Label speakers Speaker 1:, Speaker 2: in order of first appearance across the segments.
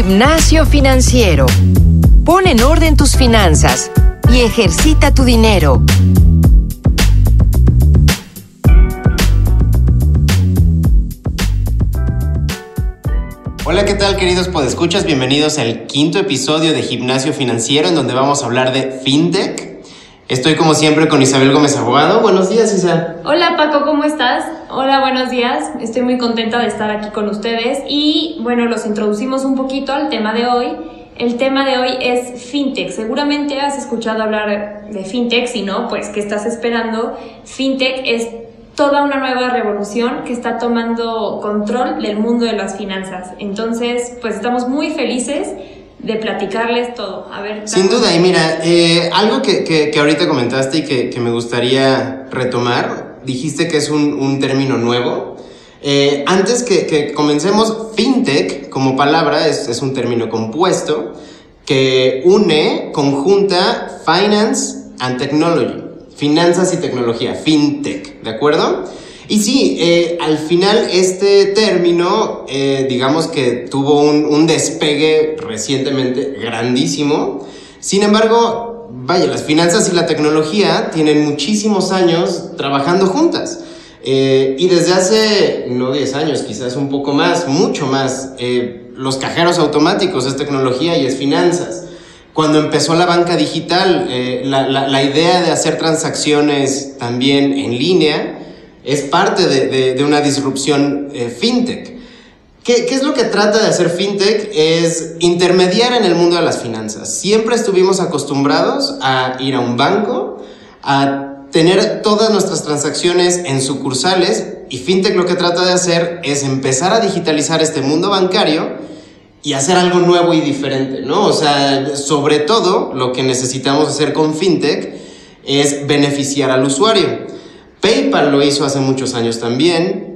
Speaker 1: Gimnasio financiero. Pon en orden tus finanzas y ejercita tu dinero.
Speaker 2: Hola, ¿qué tal queridos podescuchas? Bienvenidos al quinto episodio de Gimnasio Financiero en donde vamos a hablar de FinTech. Estoy como siempre con Isabel Gómez Abogado. Buenos días, Isa.
Speaker 3: Hola Paco, ¿cómo estás? Hola, buenos días. Estoy muy contenta de estar aquí con ustedes y bueno, los introducimos un poquito al tema de hoy. El tema de hoy es FinTech. Seguramente has escuchado hablar de FinTech, si no, pues ¿qué estás esperando? FinTech es toda una nueva revolución que está tomando control del mundo de las finanzas. Entonces, pues estamos muy felices de platicarles todo. A ver.
Speaker 2: Sin duda, y mira, eh, algo que, que, que, ahorita comentaste y que, que, me gustaría retomar, dijiste que es un, un término nuevo. Eh, antes que, que, comencemos, fintech como palabra es, es un término compuesto que une, conjunta finance and technology. Finanzas y tecnología, fintech, ¿de acuerdo? Y sí, eh, al final este término, eh, digamos que tuvo un, un, despegue recientemente grandísimo. Sin embargo, vaya, las finanzas y la tecnología tienen muchísimos años trabajando juntas. Eh, y desde hace, no 10 años, quizás un poco más, mucho más, los cajeros automáticos es tecnología y es finanzas cuando empezó la banca digital, eh, la, la, la, idea de hacer transacciones también en línea es parte de, una disrupción eh, fintech. ¿Qué, ¿Qué, es lo que trata de hacer fintech? Es intermediar en el mundo de las finanzas. Siempre estuvimos acostumbrados a ir a un banco, a tener todas nuestras transacciones en sucursales y fintech lo que trata de hacer es empezar a digitalizar este mundo bancario y hacer algo nuevo y diferente, ¿no? O sea, sobre todo lo que necesitamos hacer con FinTech es beneficiar al usuario. PayPal lo hizo hace muchos años también.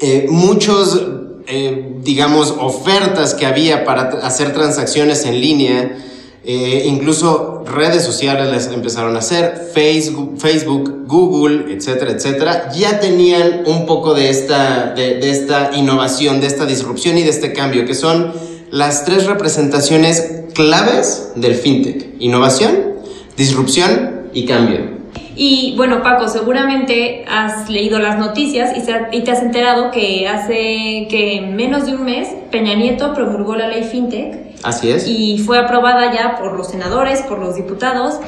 Speaker 2: Eh, muchos, eh, digamos, ofertas que había para hacer transacciones en línea, eh, incluso redes sociales les empezaron a hacer, Facebook, Google, etcétera, etcétera, ya tenían un poco de esta, de esta innovación, de esta disrupción y de este cambio, que son las tres representaciones claves del fintech. Innovación, disrupción y cambio.
Speaker 3: Y bueno, Paco, seguramente has leído las noticias y, se, y, te has enterado que hace que menos de un mes Peña Nieto promulgó la ley FinTech.
Speaker 2: Así es.
Speaker 3: Y fue aprobada ya por los senadores, por los diputados.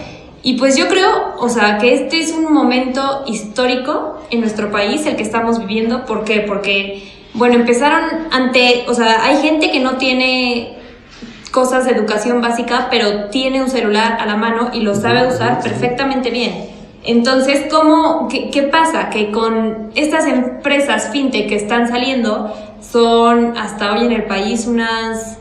Speaker 3: Y pues yo creo, o sea, que este es un momento histórico en nuestro país, el que estamos viviendo. ¿Por qué? Porque, bueno, empezaron ante, o sea, hay gente que no tiene cosas de educación básica, pero tiene un celular a la mano y lo sabe usar perfectamente bien. Entonces, ¿cómo, qué, qué, pasa? Que con estas empresas fintech que están saliendo, son hasta hoy en el país unas,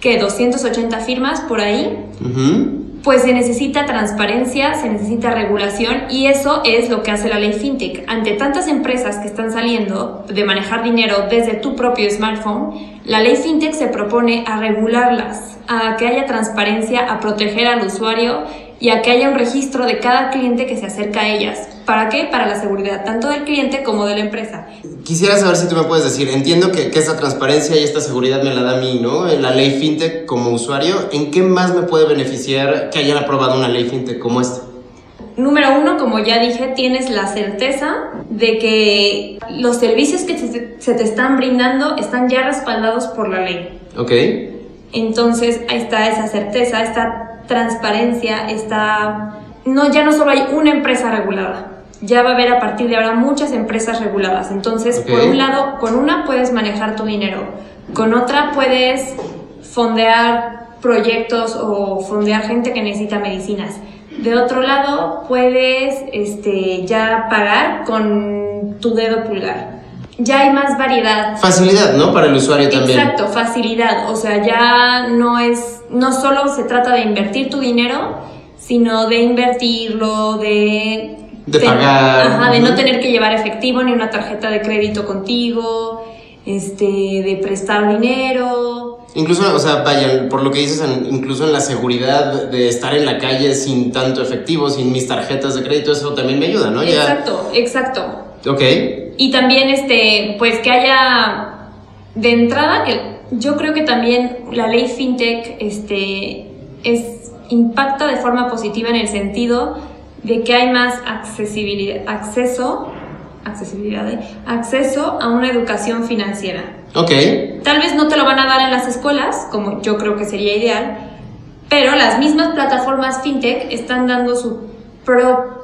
Speaker 3: ¿qué? 280 firmas por ahí. Uh -huh. Pues se necesita transparencia, se necesita regulación y eso es lo que hace la ley fintech. Ante tantas empresas que están saliendo de manejar dinero desde tu propio smartphone, la ley fintech se propone a regularlas, a que haya transparencia, a proteger al usuario y a que haya un registro de cada cliente que se acerca a ellas. ¿Para qué? Para la seguridad tanto del cliente como de la empresa.
Speaker 2: Quisiera saber si tú me puedes decir, entiendo que, que esta transparencia y esta seguridad me la da a mí, ¿no? La ley fintech como usuario, ¿en qué más me puede beneficiar que hayan aprobado una ley fintech como esta?
Speaker 3: Número uno, como ya dije, tienes la certeza de que los servicios que se te están brindando están ya respaldados por la ley.
Speaker 2: Ok.
Speaker 3: Entonces, ahí está esa certeza, esta transparencia, está... No, ya no solo hay una empresa regulada, ya va a haber a partir de ahora muchas empresas reguladas. Entonces, okay. por un lado, con una puedes manejar tu dinero, con otra puedes fondear proyectos o fondear gente que necesita medicinas. De otro lado, puedes este, ya pagar con tu dedo pulgar. Ya hay más variedad.
Speaker 2: Facilidad, ¿no? Para el usuario también.
Speaker 3: Exacto, facilidad. O sea, ya no es, no solo se trata de invertir tu dinero, sino de invertirlo, de...
Speaker 2: De pagar.
Speaker 3: Ajá, de no tener que llevar efectivo ni una tarjeta de crédito contigo, este, de prestar dinero.
Speaker 2: Incluso, o sea, vaya, por lo que dices, incluso en la seguridad de estar en la calle sin tanto efectivo, sin mis tarjetas de crédito, eso también me ayuda, ¿no?
Speaker 3: Exacto, ya... exacto.
Speaker 2: Ok.
Speaker 3: Y también, este, pues que haya de entrada que yo creo que también la ley fintech este, es, impacta de forma positiva en el sentido de que hay más accesibilidad, acceso, accesibilidad, ¿eh? acceso a una educación financiera.
Speaker 2: Ok.
Speaker 3: Tal vez no te lo van a dar en las escuelas, como yo creo que sería ideal, pero las mismas plataformas fintech están dando su propia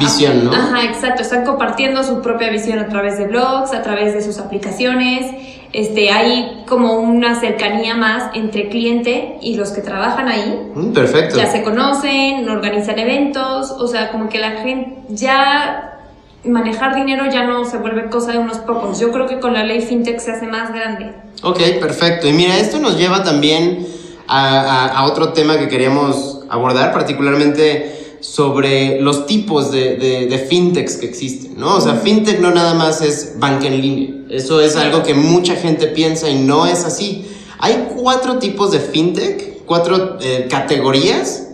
Speaker 2: Visión, ¿no?
Speaker 3: Ajá, exacto, están compartiendo su propia visión a través de blogs, a través de sus aplicaciones. Este, hay como una cercanía más entre cliente y los que trabajan ahí.
Speaker 2: Mm, perfecto.
Speaker 3: Ya se conocen, organizan eventos, o sea, como que la gente ya manejar dinero ya no se vuelve cosa de unos pocos. Yo creo que con la ley fintech se hace más grande.
Speaker 2: Ok, perfecto. Y mira, esto nos lleva también a, a- a otro tema que queríamos abordar, particularmente sobre los tipos de, de, de fintechs que existen, ¿no? O sea, fintech no nada más es banca en línea. Eso es algo que mucha gente piensa y no es así. Hay cuatro tipos de fintech, cuatro eh, categorías.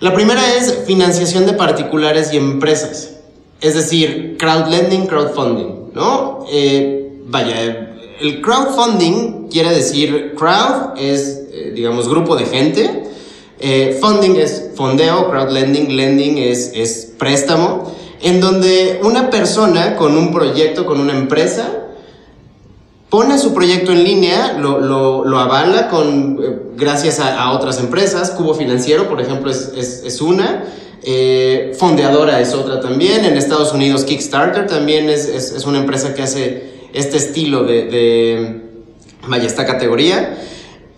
Speaker 2: La primera es financiación de particulares y empresas. Es decir, crowdlending, crowdfunding, ¿no? Eh, vaya, el crowdfunding quiere decir, crowd es, eh, digamos, grupo de gente. Eh, funding es fondeo, crowdlending, lending es, es préstamo, en donde una persona con un proyecto, con una empresa, pone su proyecto en línea, lo, lo, lo avala con, eh, gracias a, a otras empresas. Cubo Financiero, por ejemplo, es, es, una. Eh, Fondeadora es otra también. En Estados Unidos, Kickstarter también es, es, es una empresa que hace este estilo de, de, vaya, esta categoría.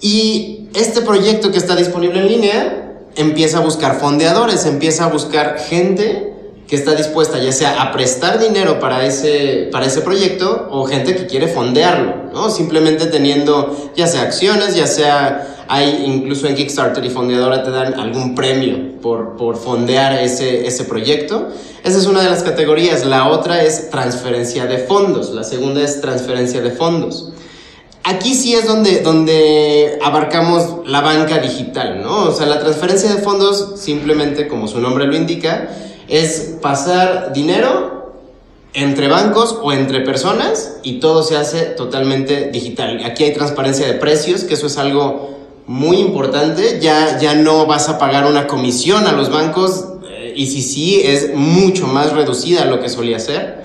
Speaker 2: Y este proyecto que está disponible en línea empieza a buscar fondeadores, empieza a buscar gente que está dispuesta ya sea a prestar dinero para ese, para ese proyecto o gente que quiere fondearlo, ¿no? Simplemente teniendo ya sea acciones, ya sea, hay incluso en Kickstarter y Fondeadora te dan algún premio por, por fondear ese, ese proyecto. Esa es una de las categorías. La otra es transferencia de fondos. La segunda es transferencia de fondos. Aquí sí es donde, donde abarcamos la banca digital, ¿no? O sea, la transferencia de fondos, simplemente como su nombre lo indica, es pasar dinero entre bancos o entre personas y todo se hace totalmente digital. Aquí hay transparencia de precios, que eso es algo muy importante. Ya, ya no vas a pagar una comisión a los bancos eh, y si sí, es mucho más reducida a lo que solía ser.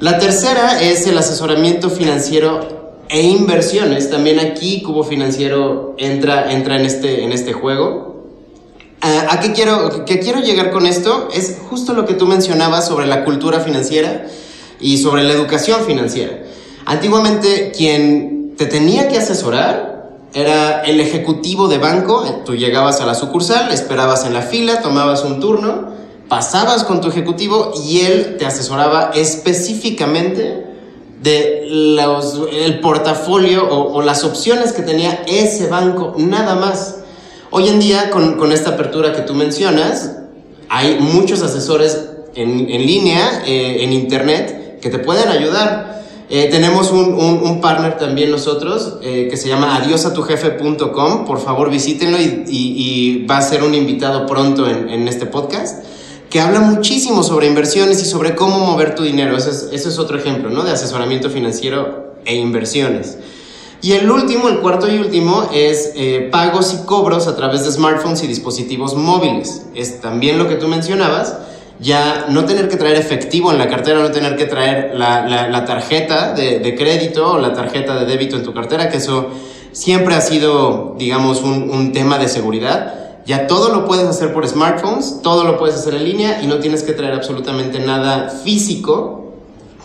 Speaker 2: La tercera es el asesoramiento financiero e inversiones. También aquí Cubo Financiero entra, entra en, este, en este juego. Ah, ¿A qué quiero, qué quiero llegar con esto? Es justo lo que tú mencionabas sobre la cultura financiera y sobre la educación financiera. Antiguamente quien te tenía que asesorar era el ejecutivo de banco. Tú llegabas a la sucursal, esperabas en la fila, tomabas un turno, pasabas con tu ejecutivo y él te asesoraba específicamente de los, el portafolio o, las opciones que tenía ese banco, nada más. Hoy en día, con, con esta apertura que tú mencionas, hay muchos asesores en, en línea, eh, en internet, que te pueden ayudar. Eh, tenemos un, un, un, partner también nosotros eh, que se llama adiosatujefe.com. Por favor, visítenlo y, y, y, va a ser un invitado pronto en, en este podcast que habla muchísimo sobre inversiones y sobre cómo mover tu dinero. Ese es, otro ejemplo, ¿no? De asesoramiento financiero e inversiones. Y el último, el cuarto y último, es eh, pagos y cobros a través de smartphones y dispositivos móviles. Es también lo que tú mencionabas, ya no tener que traer efectivo en la cartera, no tener que traer la, tarjeta de, crédito o la tarjeta de débito en tu cartera, que eso siempre ha sido, digamos, un tema de seguridad. Ya todo lo puedes hacer por smartphones, todo lo puedes hacer en línea y no tienes que traer absolutamente nada físico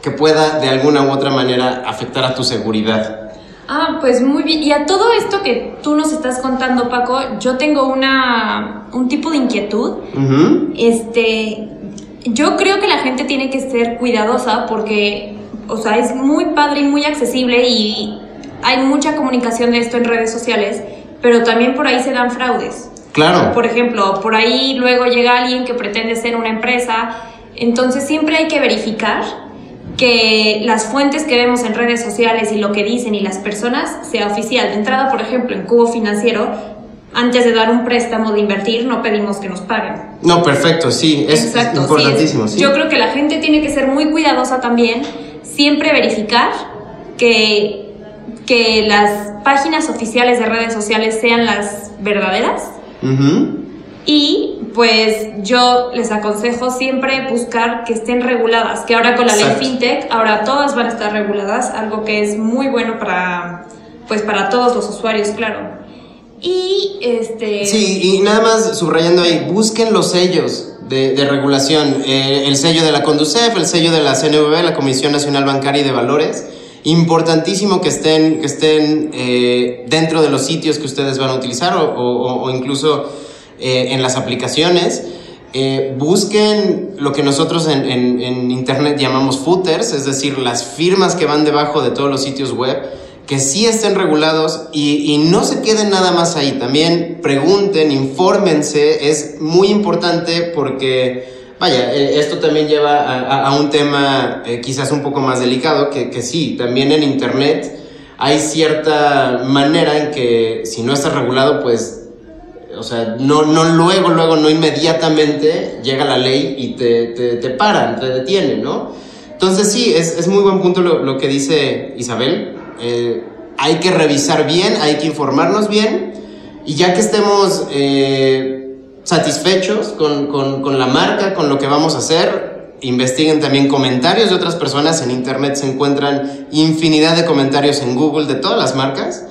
Speaker 2: que pueda de alguna u otra manera afectar a tu seguridad.
Speaker 3: Ah, pues muy bien. Y a todo esto que tú nos estás contando, Paco, yo tengo una, un tipo de inquietud.
Speaker 2: Uh -huh.
Speaker 3: Este, yo creo que la gente tiene que ser cuidadosa porque, o sea, es muy padre y muy accesible y hay mucha comunicación de esto en redes sociales, pero también por ahí se dan fraudes.
Speaker 2: Claro.
Speaker 3: Por ejemplo, por ahí luego llega alguien que pretende ser una empresa, entonces siempre hay que verificar que las fuentes que vemos en redes sociales y lo que dicen y las personas sea oficial. De entrada, por ejemplo, en Cubo Financiero, antes de dar un préstamo de invertir, no pedimos que nos paguen.
Speaker 2: No, perfecto, sí, es
Speaker 3: Exacto,
Speaker 2: importantísimo.
Speaker 3: Sí,
Speaker 2: sí.
Speaker 3: Yo creo que la gente tiene que ser muy cuidadosa también, siempre verificar que que las páginas oficiales de redes sociales sean las verdaderas. Y pues yo les aconsejo siempre buscar que estén reguladas, que ahora con la ley FinTech, ahora todas van a estar reguladas, algo que es muy bueno para, pues para todos los usuarios, claro. Y este...
Speaker 2: Sí, y nada más subrayando ahí, busquen los sellos de, regulación, eh, el sello de la Conducef, el sello de la CNV, la Comisión Nacional Bancaria y de Valores. Importantísimo que estén, que estén eh, dentro de los sitios que ustedes van a utilizar o incluso eh, en las aplicaciones. Eh, busquen lo que nosotros en, Internet llamamos footers, es decir, las firmas que van debajo de todos los sitios web, que sí estén regulados y, y no se queden nada más ahí. También pregunten, infórmense, es muy importante porque... Vaya, eh, esto también lleva a, a un tema quizás un poco más delicado, que, que sí, también en Internet hay cierta manera en que si no está regulado, pues o sea, no, no luego, luego, no inmediatamente llega la ley y te, te, te paran, te detienen, ¿no? Entonces sí, es, es muy buen punto lo, lo que dice Isabel. Eh, hay que revisar bien, hay que informarnos bien y ya que estemos eh, satisfechos con, con, con, la marca, con lo que vamos a hacer, investiguen también comentarios de otras personas. En Internet se encuentran infinidad de comentarios en Google de todas las marcas.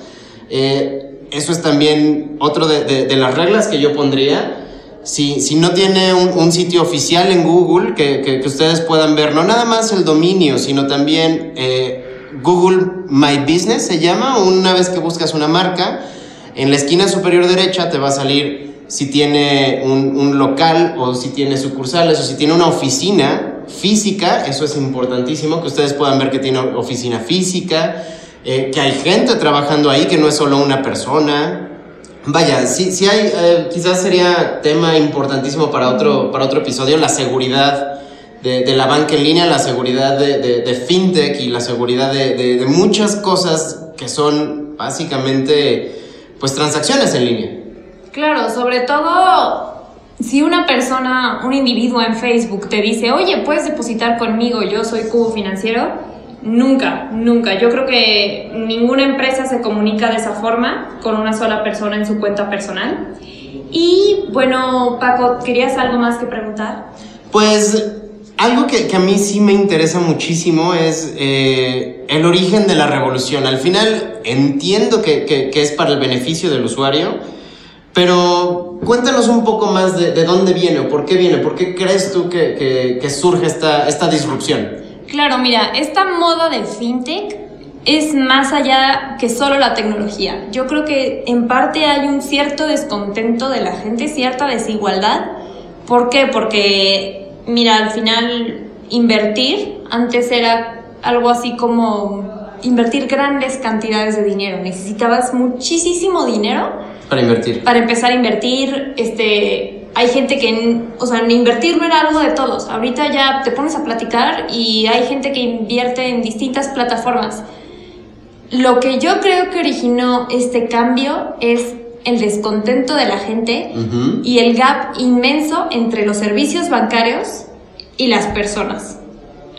Speaker 2: Eh, eso es también otro de, de, las reglas que yo pondría. Si, si no tiene un, sitio oficial en Google que, que, que, ustedes puedan ver, no nada más el dominio, sino también eh, Google My Business se llama, una vez que buscas una marca, en la esquina superior derecha te va a salir si tiene un, un local o si tiene sucursales o si tiene una oficina física, eso es importantísimo, que ustedes puedan ver que tiene oficina física, eh, que hay gente trabajando ahí, que no es solo una persona. Vaya, sí, sí hay, eh, quizás sería tema importantísimo para otro, para otro episodio, la seguridad de, de la banca en línea, la seguridad de, de, de fintech y la seguridad de, muchas cosas que son básicamente pues transacciones en línea.
Speaker 3: Claro, sobre todo si una persona, un individuo en Facebook te dice, oye, puedes depositar conmigo, yo soy cubo financiero, Nunca, nunca. Yo creo que ninguna empresa se comunica de esa forma con una sola persona en su cuenta personal. Y bueno, Paco, ¿querías algo más que preguntar?
Speaker 2: Pues algo que, a mí sí me interesa muchísimo es eh, el origen de la revolución. Al final entiendo que, es para el beneficio del usuario, pero cuéntanos un poco más de, dónde viene o por qué viene, por qué crees tú que, surge esta, esta disrupción.
Speaker 3: Claro, mira, esta moda de fintech es más allá que solo la tecnología. Yo creo que en parte hay un cierto descontento de la gente, cierta desigualdad. ¿Por qué? Porque, mira, al final invertir antes era algo así como invertir grandes cantidades de dinero. Necesitabas muchísimo dinero
Speaker 2: para invertir.
Speaker 3: Para empezar a invertir, este, hay gente que, o sea, invertir no era algo de todos. Ahorita ya te pones a platicar y hay gente que invierte en distintas plataformas. Lo que yo creo que originó este cambio es el descontento de la gente y el gap inmenso entre los servicios bancarios y las personas.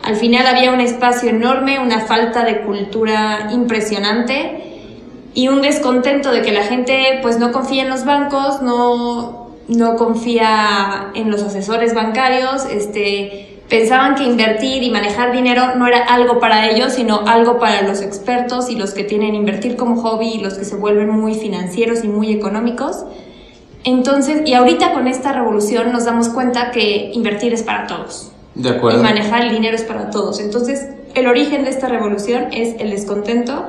Speaker 3: Al final había un espacio enorme, una falta de cultura impresionante y un descontento de que la gente pues no confía en los bancos, no no confía en los asesores bancarios, este, pensaban que invertir y manejar dinero no era algo para ellos, sino algo para los expertos y los que tienen invertir como hobby y los que se vuelven muy financieros y muy económicos. Entonces, y ahorita con esta revolución nos damos cuenta que invertir es para todos.
Speaker 2: De acuerdo.
Speaker 3: Y manejar el dinero es para todos. Entonces, el origen de esta revolución es el descontento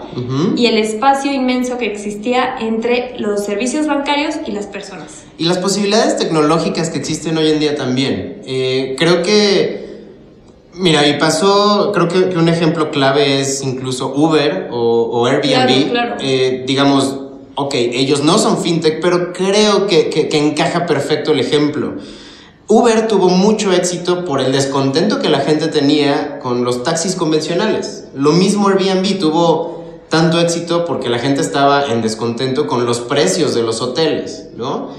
Speaker 3: y el espacio inmenso que existía entre los servicios bancarios y las personas.
Speaker 2: Y las posibilidades tecnológicas que existen hoy en día también. Eh, creo que, mira, y pasó, creo que, un ejemplo clave es incluso Uber o, Airbnb. Eh, digamos, ok, ellos no son fintech, pero creo que, que encaja perfecto el ejemplo. Uber tuvo mucho éxito por el descontento que la gente tenía con los taxis convencionales. Lo mismo Airbnb tuvo tanto éxito porque la gente estaba en descontento con los precios de los hoteles, ¿no?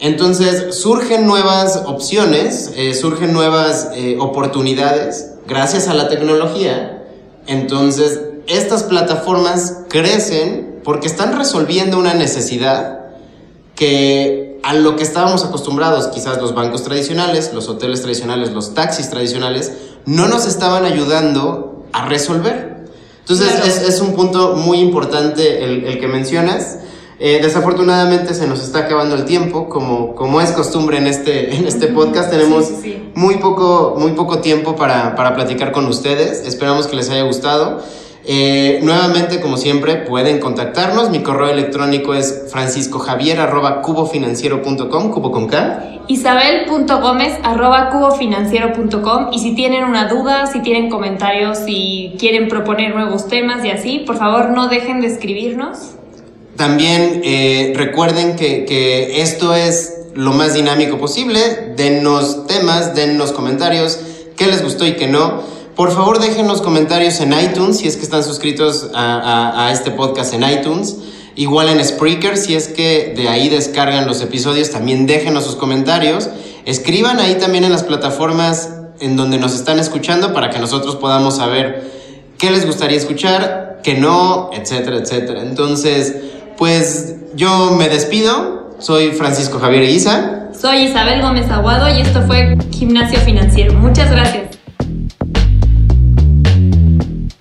Speaker 2: Entonces surgen nuevas opciones, eh, surgen nuevas eh, oportunidades gracias a la tecnología. Entonces estas plataformas crecen porque están resolviendo una necesidad que a lo que estábamos acostumbrados, quizás los bancos tradicionales, los hoteles tradicionales, los taxis tradicionales, no nos estaban ayudando a resolver. Entonces es, es, un punto muy importante el, el que mencionas. Eh, desafortunadamente se nos está acabando el tiempo, como, como es costumbre en este, en este podcast. Tenemos
Speaker 3: Sí, sí, sí.
Speaker 2: Muy, poco, muy poco tiempo para, para platicar con ustedes. Esperamos que les haya gustado. Eh, nuevamente, como siempre, pueden contactarnos. Mi correo electrónico es franciscojavier.cubofinanciero.com, cubo con K.
Speaker 3: Isabel.gómez arroba cubofinanciero.com y si tienen una duda, si tienen comentarios, si quieren proponer nuevos temas y así, por favor no dejen de escribirnos.
Speaker 2: También eh, recuerden que, que esto es lo más dinámico posible. Dennos temas, dennos comentarios, qué les gustó y qué no. Por favor, déjenos comentarios en iTunes si es que están suscritos a, este podcast en iTunes. Igual en Spreaker, si es que de ahí descargan los episodios, también déjenos sus comentarios. Escriban ahí también en las plataformas en donde nos están escuchando para que nosotros podamos saber qué les gustaría escuchar, qué no, etcétera, etcétera. Entonces, pues yo me despido. Soy Francisco Javier Isa.
Speaker 3: Soy Isabel Gómez Aguado y esto fue Gimnasio Financiero. Muchas gracias.